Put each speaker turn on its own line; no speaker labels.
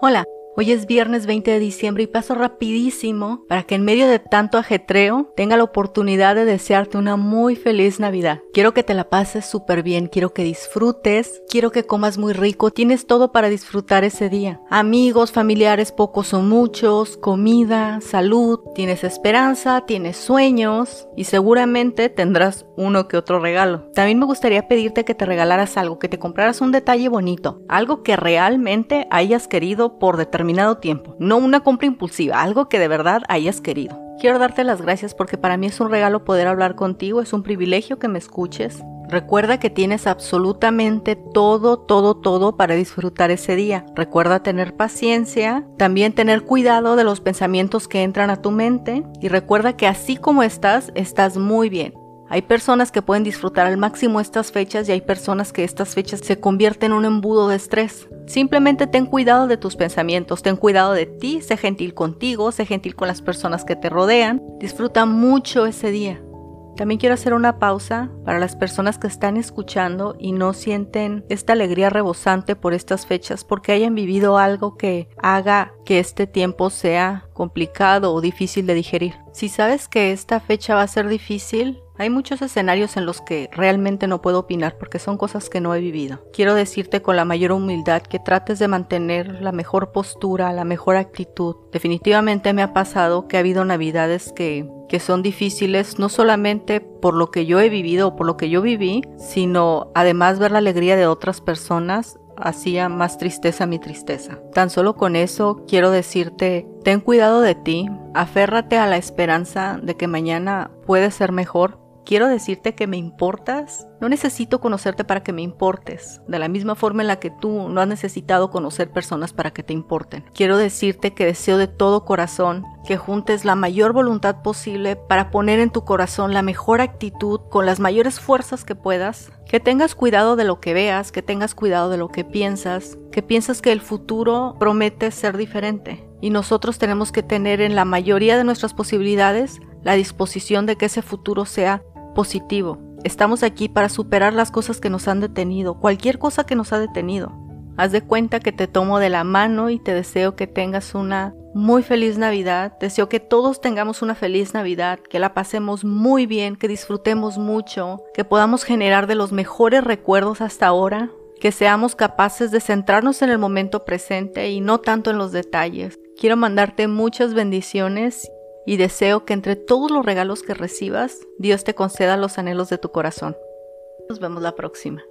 Hola, hoy es viernes 20 de diciembre y paso rapidísimo para que en medio de tanto ajetreo tenga la oportunidad de desearte una muy feliz Navidad. Quiero que te la pases súper bien, quiero que disfrutes, quiero que comas muy rico, tienes todo para disfrutar ese día. Amigos, familiares, pocos o muchos, comida, salud, tienes esperanza, tienes sueños y seguramente tendrás uno que otro regalo. También me gustaría pedirte que te regalaras algo, que te compraras un detalle bonito, algo que realmente hayas querido por determinado tiempo, no una compra impulsiva, algo que de verdad hayas querido. Quiero darte las gracias porque para mí es un regalo poder hablar contigo, es un privilegio que me escuches. Recuerda que tienes absolutamente todo, todo, todo para disfrutar ese día. Recuerda tener paciencia, también tener cuidado de los pensamientos que entran a tu mente y recuerda que así como estás, estás muy bien. Hay personas que pueden disfrutar al máximo estas fechas y hay personas que estas fechas se convierten en un embudo de estrés. Simplemente ten cuidado de tus pensamientos, ten cuidado de ti, sé gentil contigo, sé gentil con las personas que te rodean. Disfruta mucho ese día. También quiero hacer una pausa para las personas que están escuchando y no sienten esta alegría rebosante por estas fechas porque hayan vivido algo que haga que este tiempo sea complicado o difícil de digerir. Si sabes que esta fecha va a ser difícil, hay muchos escenarios en los que realmente no puedo opinar porque son cosas que no he vivido. Quiero decirte con la mayor humildad que trates de mantener la mejor postura, la mejor actitud. Definitivamente me ha pasado que ha habido navidades que, que son difíciles no solamente por lo que yo he vivido o por lo que yo viví, sino además ver la alegría de otras personas hacía más tristeza mi tristeza. Tan solo con eso quiero decirte, ten cuidado de ti, aférrate a la esperanza de que mañana puede ser mejor Quiero decirte que me importas. No necesito conocerte para que me importes, de la misma forma en la que tú no has necesitado conocer personas para que te importen. Quiero decirte que deseo de todo corazón que juntes la mayor voluntad posible para poner en tu corazón la mejor actitud con las mayores fuerzas que puedas, que tengas cuidado de lo que veas, que tengas cuidado de lo que piensas, que piensas que el futuro promete ser diferente y nosotros tenemos que tener en la mayoría de nuestras posibilidades la disposición de que ese futuro sea positivo. Estamos aquí para superar las cosas que nos han detenido, cualquier cosa que nos ha detenido. Haz de cuenta que te tomo de la mano y te deseo que tengas una muy feliz Navidad. Deseo que todos tengamos una feliz Navidad, que la pasemos muy bien, que disfrutemos mucho, que podamos generar de los mejores recuerdos hasta ahora, que seamos capaces de centrarnos en el momento presente y no tanto en los detalles. Quiero mandarte muchas bendiciones y deseo que entre todos los regalos que recibas, Dios te conceda los anhelos de tu corazón. Nos vemos la próxima.